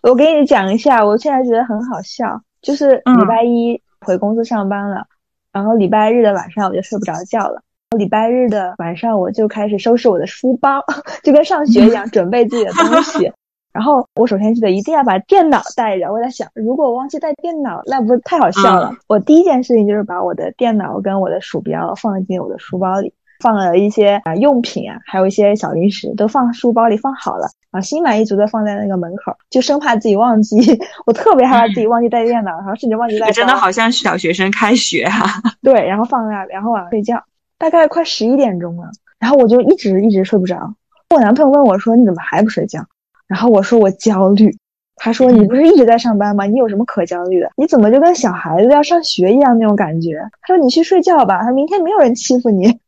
我给你讲一下，我现在觉得很好笑，就是礼拜一回公司上班了，然后礼拜日的晚上我就睡不着觉了，礼拜日的晚上我就开始收拾我的书包，就跟上学一样，准备自己的东西。然后我首先记得一定要把电脑带着。我在想，如果我忘记带电脑，那不是太好笑了。我第一件事情就是把我的电脑跟我的鼠标放进我的书包里，放了一些啊用品啊，还有一些小零食都放书包里放好了，然后心满意足的放在那个门口，就生怕自己忘记。我特别害怕自己忘记带电脑，然后甚至忘记带。真的好像小学生开学哈。对，然后放那，然后晚上睡觉，大概快十一点钟了，然后我就一直一直睡不着。我男朋友问我说：“你怎么还不睡觉？”然后我说我焦虑，他说你不是一直在上班吗？你有什么可焦虑的？你怎么就跟小孩子要上学一样那种感觉？他说你去睡觉吧，他明天没有人欺负你。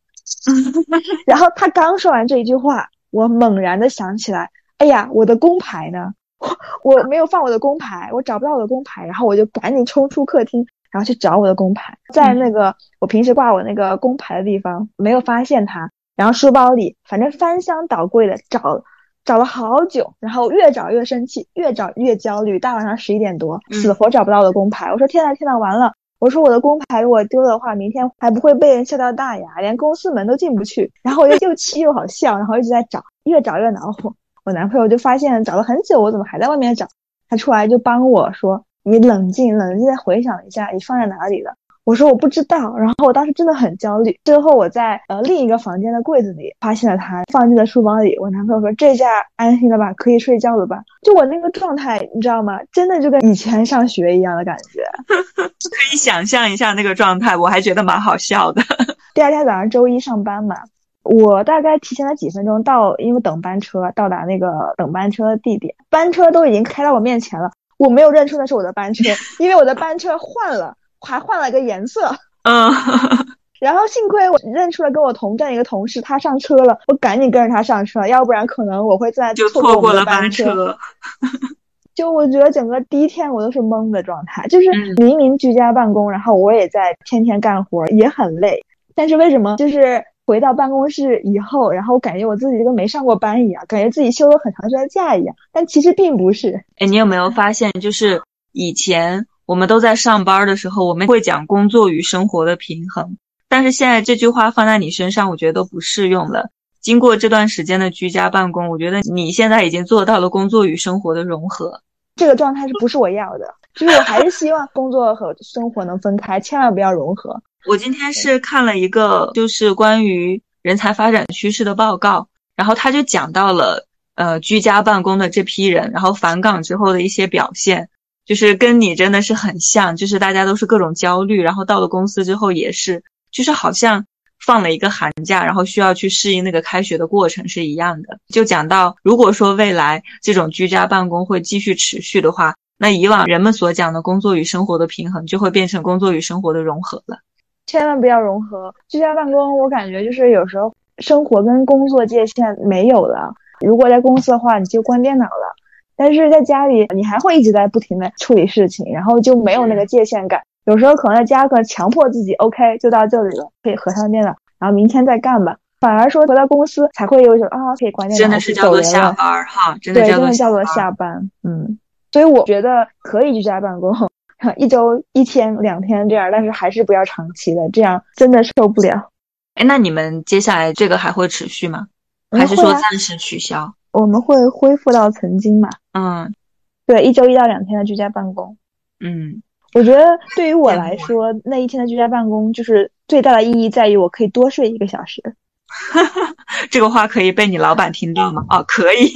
然后他刚说完这一句话，我猛然的想起来，哎呀，我的工牌呢？我没有放我的工牌，我找不到我的工牌，然后我就赶紧冲出客厅，然后去找我的工牌，在那个我平时挂我那个工牌的地方没有发现它，然后书包里反正翻箱倒柜的找。找了好久，然后越找越生气，越找越焦虑。大晚上十一点多，死活找不到我的工牌。我说天呐天呐，完了！我说我的工牌如果丢了的话，明天还不会被人笑掉大牙，连公司门都进不去。然后我就又气又好笑，然后一直在找，越找越恼火。我男朋友就发现找了很久，我怎么还在外面找？他出来就帮我说：“你冷静冷静，再回想一下，你放在哪里了。”我说我不知道，然后我当时真的很焦虑。最后我在呃另一个房间的柜子里发现了它，放进了书包里。我男朋友说这下安心了吧，可以睡觉了吧？就我那个状态，你知道吗？真的就跟以前上学一样的感觉。可以想象一下那个状态，我还觉得蛮好笑的。第二天早上周一上班嘛，我大概提前了几分钟到，因为等班车到达那个等班车的地点，班车都已经开到我面前了，我没有认出那是我的班车，因为我的班车换了。还换了个颜色，嗯，然后幸亏我认出了跟我同站一个同事，他上车了，我赶紧跟着他上车，要不然可能我会在就错过了班车。就我觉得整个第一天我都是懵的状态，就是明明居家办公，然后我也在天天干活，也很累，但是为什么就是回到办公室以后，然后我感觉我自己就跟没上过班一样，感觉自己休了很长时间假一样，但其实并不是。哎，你有没有发现就是？以前我们都在上班的时候，我们会讲工作与生活的平衡，但是现在这句话放在你身上，我觉得都不适用了。经过这段时间的居家办公，我觉得你现在已经做到了工作与生活的融合。这个状态是不是我要的？就是我还是希望工作和生活能分开，千万不要融合。我今天是看了一个就是关于人才发展趋势的报告，然后他就讲到了呃居家办公的这批人，然后返岗之后的一些表现，就是跟你真的是很像，就是大家都是各种焦虑，然后到了公司之后也是，就是好像。放了一个寒假，然后需要去适应那个开学的过程是一样的。就讲到，如果说未来这种居家办公会继续持续的话，那以往人们所讲的工作与生活的平衡，就会变成工作与生活的融合了。千万不要融合居家办公，我感觉就是有时候生活跟工作界限没有了。如果在公司的话，你就关电脑了；但是在家里，你还会一直在不停的处理事情，然后就没有那个界限感。有时候可能在家可能强迫自己，OK，就到这里了，可以合上电脑，然后明天再干吧。反而说回到公司才会有一种啊，可以关电脑，真的是 叫做下班哈，真的叫做下班。嗯，所以我觉得可以居家办公，一周一天两天这样，但是还是不要长期的，这样真的受不了。哎，那你们接下来这个还会持续吗？还是说暂时取消？我们会恢复到曾经嘛？嗯，对，一周一到两天的居家办公。嗯。我觉得对于我来说，那一天的居家办公就是最大的意义在于我可以多睡一个小时。这个话可以被你老板听到吗？哦，可以。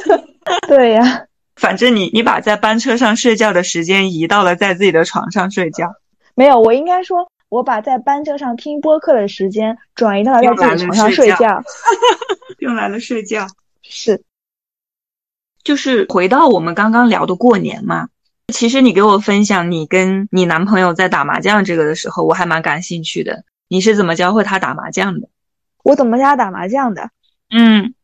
对呀，反正你你把在班车上睡觉的时间移到了在自己的床上睡觉。没有，我应该说，我把在班车上听播客的时间转移到了在自己床上睡觉。用来了睡觉。是。就是回到我们刚刚聊的过年嘛。其实你给我分享你跟你男朋友在打麻将这个的时候，我还蛮感兴趣的。你是怎么教会他打麻将的？我怎么教他打麻将的？嗯，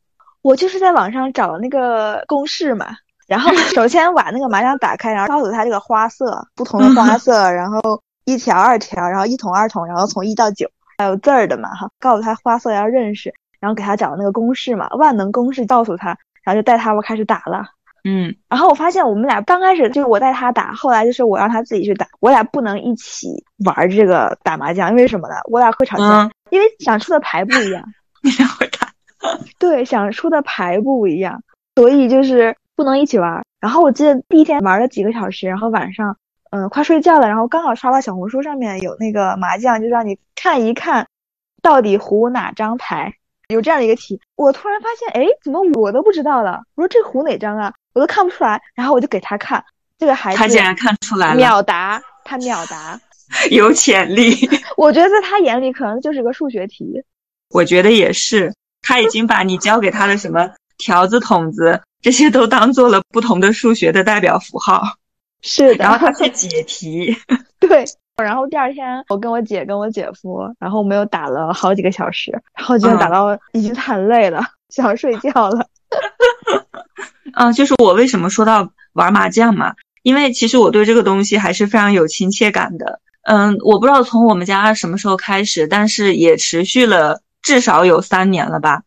我就是在网上找那个公式嘛，然后 首先把那个麻将打开，然后告诉他这个花色，不同的花色，然后一条、二条，然后一筒、二筒，然后从一到九，还有字儿的嘛哈，告诉他花色要认识，然后给他找那个公式嘛，万能公式告诉他，然后就带他我开始打了。嗯，然后我发现我们俩刚开始就是我带他打，后来就是我让他自己去打，我俩不能一起玩这个打麻将，因为什么呢？我俩会吵架，因为想出的牌不一样。你俩会打？对，想出的牌不一样，所以就是不能一起玩。然后我记得第一天玩了几个小时，然后晚上，嗯，快睡觉了，然后刚好刷到小红书上面有那个麻将，就让你看一看，到底胡哪张牌，有这样的一个题。我突然发现，哎，怎么我都不知道了？我说这胡哪张啊？我都看不出来，然后我就给他看，这个孩子他竟然看出来了，秒答，他秒答，有潜力。我觉得在他眼里可能就是个数学题。我觉得也是，他已经把你教给他的什么条子、筒子这些都当做了不同的数学的代表符号。是的，然后他去解题。对，然后第二天我跟我姐跟我姐夫，然后我们又打了好几个小时，然后就打到已经很累了，想睡觉了。嗯，就是我为什么说到玩麻将嘛？因为其实我对这个东西还是非常有亲切感的。嗯，我不知道从我们家什么时候开始，但是也持续了至少有三年了吧。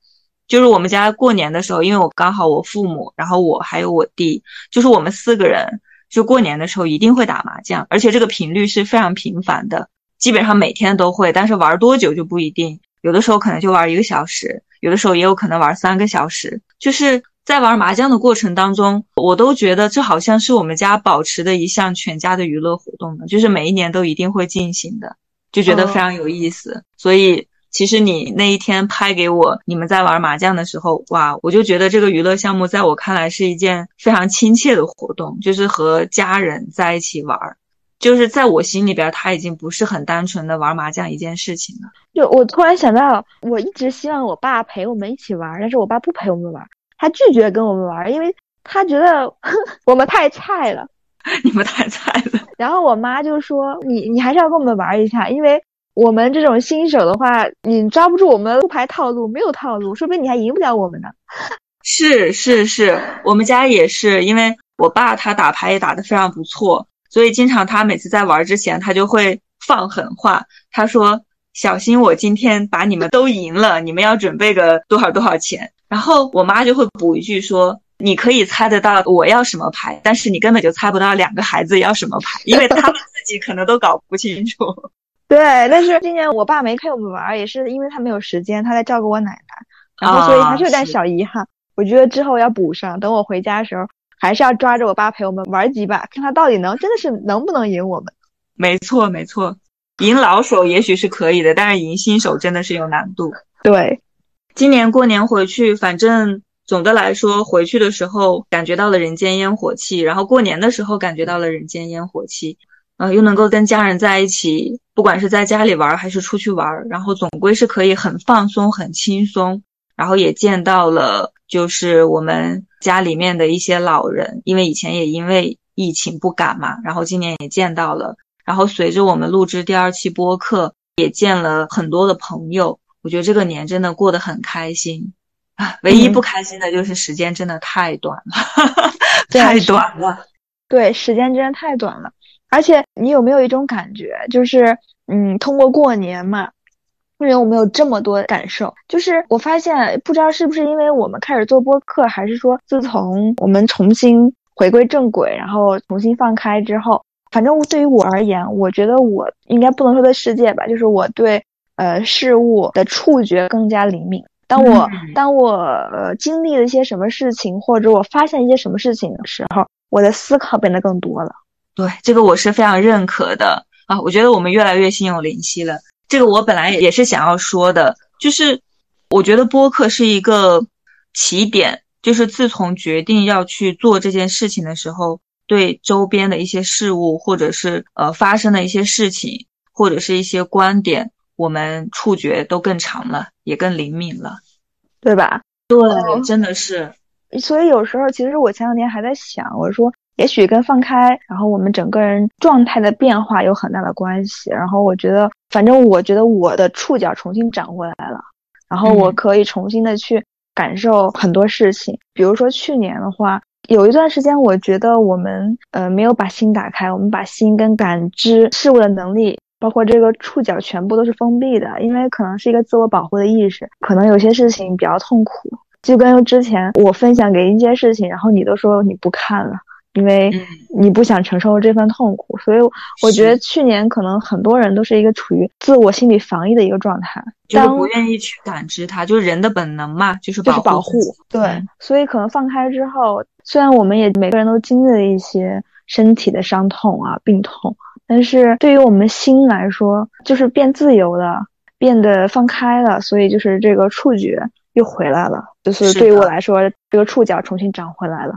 就是我们家过年的时候，因为我刚好我父母，然后我还有我弟，就是我们四个人，就过年的时候一定会打麻将，而且这个频率是非常频繁的，基本上每天都会。但是玩多久就不一定，有的时候可能就玩一个小时，有的时候也有可能玩三个小时，就是。在玩麻将的过程当中，我都觉得这好像是我们家保持的一项全家的娱乐活动呢，就是每一年都一定会进行的，就觉得非常有意思。所以，其实你那一天拍给我你们在玩麻将的时候，哇，我就觉得这个娱乐项目在我看来是一件非常亲切的活动，就是和家人在一起玩，就是在我心里边，他已经不是很单纯的玩麻将一件事情了。就我突然想到，我一直希望我爸陪我们一起玩，但是我爸不陪我们玩。他拒绝跟我们玩，因为他觉得 我们太菜了。你们太菜了。然后我妈就说：“你你还是要跟我们玩一下，因为我们这种新手的话，你抓不住我们不牌套路，没有套路，说不定你还赢不了我们呢。”是是是，我们家也是，因为我爸他打牌也打得非常不错，所以经常他每次在玩之前，他就会放狠话，他说：“小心我今天把你们都赢了，你们要准备个多少多少钱。”然后我妈就会补一句说：“你可以猜得到我要什么牌，但是你根本就猜不到两个孩子要什么牌，因为他们自己可能都搞不清楚。对，但是今年我爸没陪我们玩，也是因为他没有时间，他在照顾我奶奶，然后所以还是有点小遗憾。我觉得之后要补上，等我回家的时候，还是要抓着我爸陪我们玩几把，看他到底能真的是能不能赢我们。没错，没错，赢老手也许是可以的，但是赢新手真的是有难度。对，今年过年回去，反正总的来说回去的时候感觉到了人间烟火气，然后过年的时候感觉到了人间烟火气。呃，又能够跟家人在一起，不管是在家里玩还是出去玩，然后总归是可以很放松、很轻松。然后也见到了，就是我们家里面的一些老人，因为以前也因为疫情不敢嘛，然后今年也见到了。然后随着我们录制第二期播客，也见了很多的朋友。我觉得这个年真的过得很开心啊，唯一不开心的就是时间真的太短了，太短了。对，时间真的太短了。而且你有没有一种感觉，就是嗯，通过过年嘛，因为我们有这么多感受，就是我发现不知道是不是因为我们开始做播客，还是说自从我们重新回归正轨，然后重新放开之后，反正对于我而言，我觉得我应该不能说对世界吧，就是我对呃事物的触觉更加灵敏。当我当我呃经历了一些什么事情，或者我发现一些什么事情的时候，我的思考变得更多了。对这个我是非常认可的啊！我觉得我们越来越心有灵犀了。这个我本来也也是想要说的，就是我觉得播客是一个起点，就是自从决定要去做这件事情的时候，对周边的一些事物，或者是呃发生的一些事情，或者是一些观点，我们触觉都更长了，也更灵敏了，对吧？对，真的是。所以有时候，其实我前两天还在想，我说。也许跟放开，然后我们整个人状态的变化有很大的关系。然后我觉得，反正我觉得我的触角重新长回来了，然后我可以重新的去感受很多事情。比如说去年的话，有一段时间，我觉得我们呃没有把心打开，我们把心跟感知事物的能力，包括这个触角全部都是封闭的，因为可能是一个自我保护的意识，可能有些事情比较痛苦。就跟之前我分享给一些事情，然后你都说你不看了。因为你不想承受这份痛苦，所以我觉得去年可能很多人都是一个处于自我心理防御的一个状态，就是不愿意去感知它，就是人的本能嘛，就是就是保护。对，所以可能放开之后，虽然我们也每个人都经历了一些身体的伤痛啊、病痛，但是对于我们心来说，就是变自由了，变得放开了，所以就是这个触觉又回来了，就是对于我来说，这个触角重新长回来了。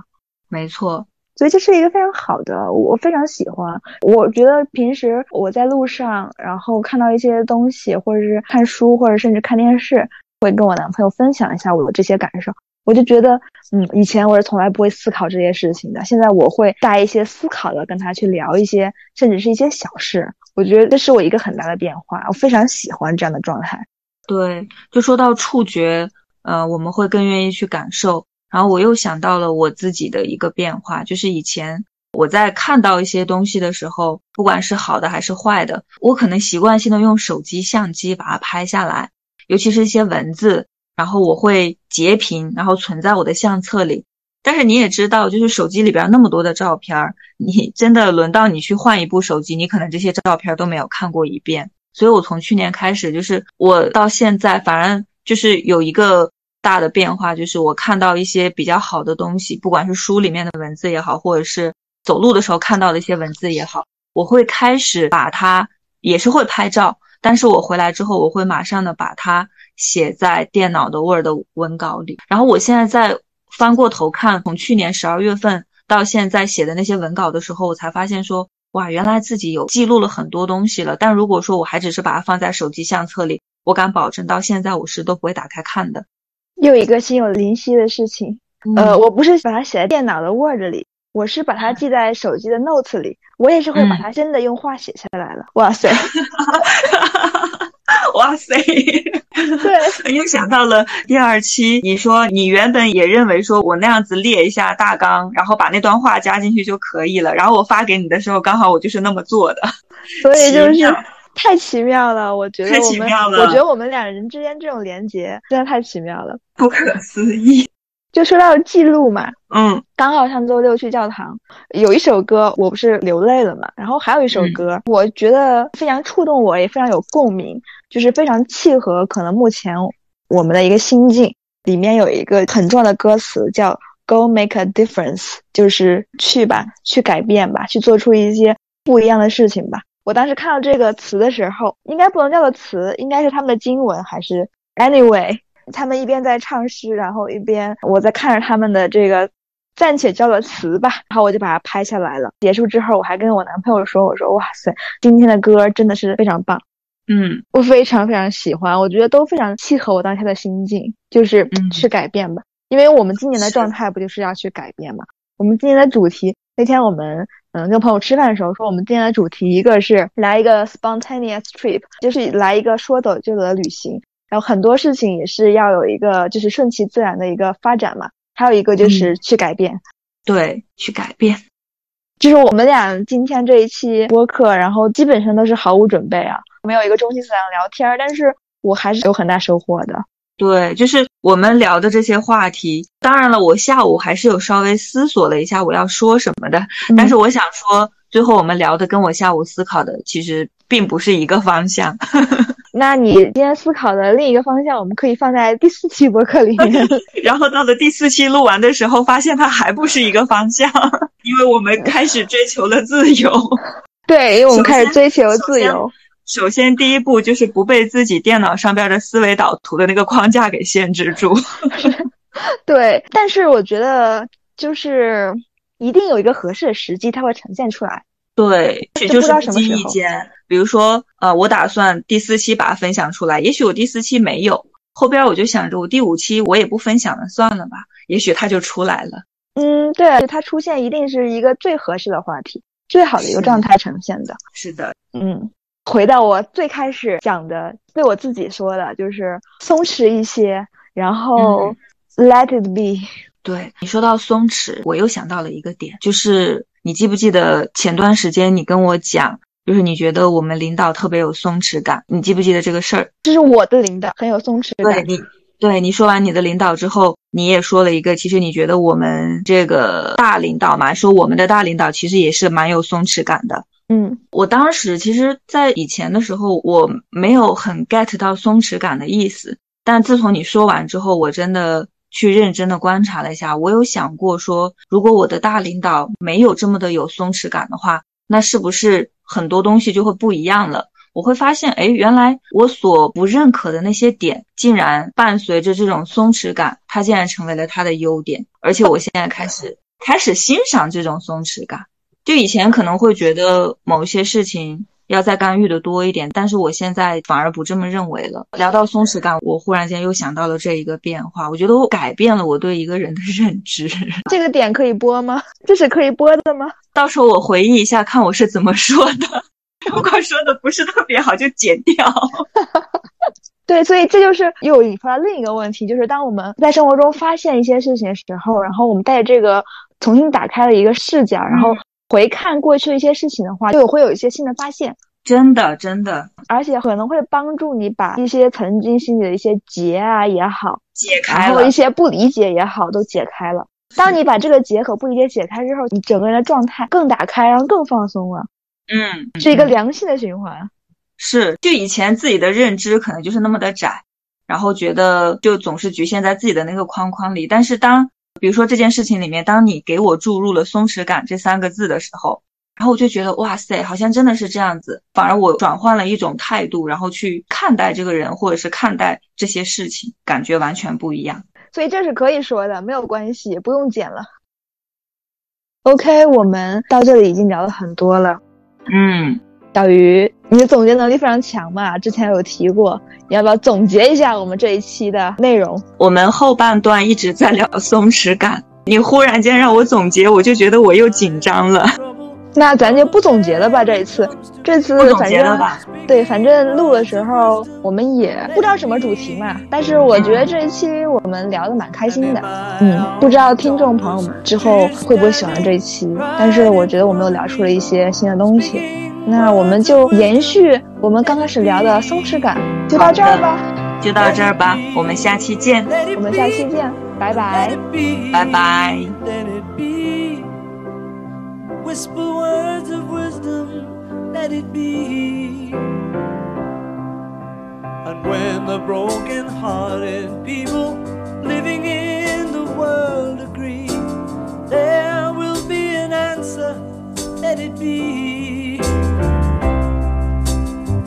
没错。所以这是一个非常好的，我非常喜欢。我觉得平时我在路上，然后看到一些东西，或者是看书，或者甚至看电视，会跟我男朋友分享一下我的这些感受。我就觉得，嗯，以前我是从来不会思考这些事情的，现在我会带一些思考的跟他去聊一些，甚至是一些小事。我觉得这是我一个很大的变化，我非常喜欢这样的状态。对，就说到触觉，呃，我们会更愿意去感受。然后我又想到了我自己的一个变化，就是以前我在看到一些东西的时候，不管是好的还是坏的，我可能习惯性的用手机相机把它拍下来，尤其是一些文字，然后我会截屏，然后存在我的相册里。但是你也知道，就是手机里边那么多的照片，你真的轮到你去换一部手机，你可能这些照片都没有看过一遍。所以我从去年开始，就是我到现在，反而就是有一个。大的变化就是我看到一些比较好的东西，不管是书里面的文字也好，或者是走路的时候看到的一些文字也好，我会开始把它也是会拍照，但是我回来之后，我会马上的把它写在电脑的 Word 文稿里。然后我现在在翻过头看，从去年十二月份到现在写的那些文稿的时候，我才发现说，哇，原来自己有记录了很多东西了。但如果说我还只是把它放在手机相册里，我敢保证到现在我是都不会打开看的。又一个心有灵犀的事情，呃，我不是把它写在电脑的 Word 里，我是把它记在手机的 Notes 里，我也是会把它真的用话写下来了。哇塞，哇塞，对，又想到了第二期，你说你原本也认为说我那样子列一下大纲，然后把那段话加进去就可以了，然后我发给你的时候，刚好我就是那么做的，所以就是。太奇妙了，我觉得我们，我觉得我们两人之间这种连接真的太奇妙了，不可思议。就说到记录嘛，嗯刚好上周六去教堂，有一首歌我不是流泪了嘛，然后还有一首嗯歌，我觉得非常触动我，也非常有共鸣，就是非常契合可能目前我们的一个心境。里面有一个很重要的歌词叫 “Go make a difference”，就是去吧，去改变吧，去做出一些不一样的事情吧。我当时看到这个词的时候，应该不能叫做词，应该是他们的经文，还是 anyway。他们一边在唱诗，然后一边我在看着他们的这个暂且叫做词吧，然后我就把它拍下来了。结束之后，我还跟我男朋友说：“我说哇塞，今天的歌真的是非常棒，嗯我非常非常喜欢，我觉得都非常契合我当下的心境，就是嗯去改变吧。因为我们今年的状态不就是要去改变嘛？我们今年的主题，那天我们嗯跟朋友吃饭的时候说，我们今天的主题一个是来一个 spontaneous trip，就是来一个说走就走的旅行。然后很多事情也是要有一个就是顺其自然的一个发展嘛，还有一个就是去改变。对，去改变。就是我们俩今天这一期播客，然后基本上都是毫无准备啊，没有一个中心思想聊天儿，但是我还是有很大收获的。对，就是我们聊的这些话题。当然了，我下午还是有稍微思索了一下我要说什么的，但是我想说，最后我们聊的跟我下午思考的其实并不是一个方向。那你今天思考的另一个方向，我们可以放在第四期博客里面。然后到了第四期录完的时候，发现它还不是一个方向，因为我们开始追求了自由。对，因为我们开始追求自由。首先，第一步就是不被自己电脑上边的思维导图的那个框架给限制住。对，但是我觉得就是一定有一个合适的时机，它会呈现出来。对，也就是不经什么时候意间，比如说，呃，我打算第四期把它分享出来，也许我第四期没有，后边我就想着我第五期我也不分享了，算了吧，也许它就出来了。嗯，对，它出现一定是一个最合适的话题，最好的一个状态呈现的。是的，嗯，回到我最开始讲的，对我自己说的，就是松弛一些，然后 let it be。对你说到松弛，我又想到了一个点，就是你记不记得前段时间你跟我讲，就是你觉得我们领导特别有松弛感，你记不记得这个事儿？这是我的领导，很有松弛感。对你，对你说完你的领导之后，你也说了一个，其实你觉得我们这个大领导嘛，说我们的大领导其实也是蛮有松弛感的。嗯我当时其实，在以前的时候，我没有很 get 到松弛感的意思，但自从你说完之后，我真的去认真的观察了一下，我有想过说，如果我的大领导没有这么的有松弛感的话，那是不是很多东西就会不一样了？我会发现，哎，原来我所不认可的那些点，竟然伴随着这种松弛感，它竟然成为了他的优点，而且我现在开始开始欣赏这种松弛感。就以前可能会觉得某些事情要再干预的多一点，但是我现在反而不这么认为了。聊到松弛感，我忽然间又想到了这一个变化，我觉得我改变了我对一个人的认知。这个点可以播吗？这是可以播的吗？到时候我回忆一下，看我是怎么说的。如果说的不是特别好，就剪掉。对，所以这就是又引发另一个问题，就是当我们在生活中发现一些事情的时候，然后我们带着这个重新打开了一个视角，然后回看过去的一些事情的话，就会有一些新的发现，真的，真的而且可能会帮助你把一些曾经心里的一些结啊也好，解开了然后一。些不理解也好，都解开了。当你把这个结和不理解解开之后，你整个人的状态更打开，然后更放松了，嗯，是一个嗯良性的循环。是，就以前自己的认知可能就是那么的窄，然后觉得就总是局限在自己的那个框框里。但是当比如说这件事情里面，当你给我注入了松弛感这三个字的时候，然后我就觉得哇塞，好像真的是这样子。反而我转换了一种态度，然后去看待这个人或者是看待这些事情，感觉完全不一样。所以这是可以说的，没有关系，不用剪了。OK，我们到这里已经聊了很多了。嗯，小鱼，你的总结能力非常强嘛，之前有提过，你要不要总结一下我们这一期的内容？我们后半段一直在聊松弛感，你忽然间让我总结，我就觉得我又紧张了。那咱就不总结了吧，这一次，这次反正吧？对，反正录的时候我们也不知道什么主题嘛，但是我觉得这一期我们聊得蛮开心的，嗯，不知道听众朋友们之后会不会喜欢这一期，但是我觉得我们又聊出了一些新的东西，那我们就延续我们刚开始聊的松弛感，就到这儿吧，就到这儿吧，我们下期见。我们下期见。拜拜，拜拜。Let it be. Whisper words of wisdom, let it be. And when the broken hearted people living in the world agree, there will be an answer, let it be.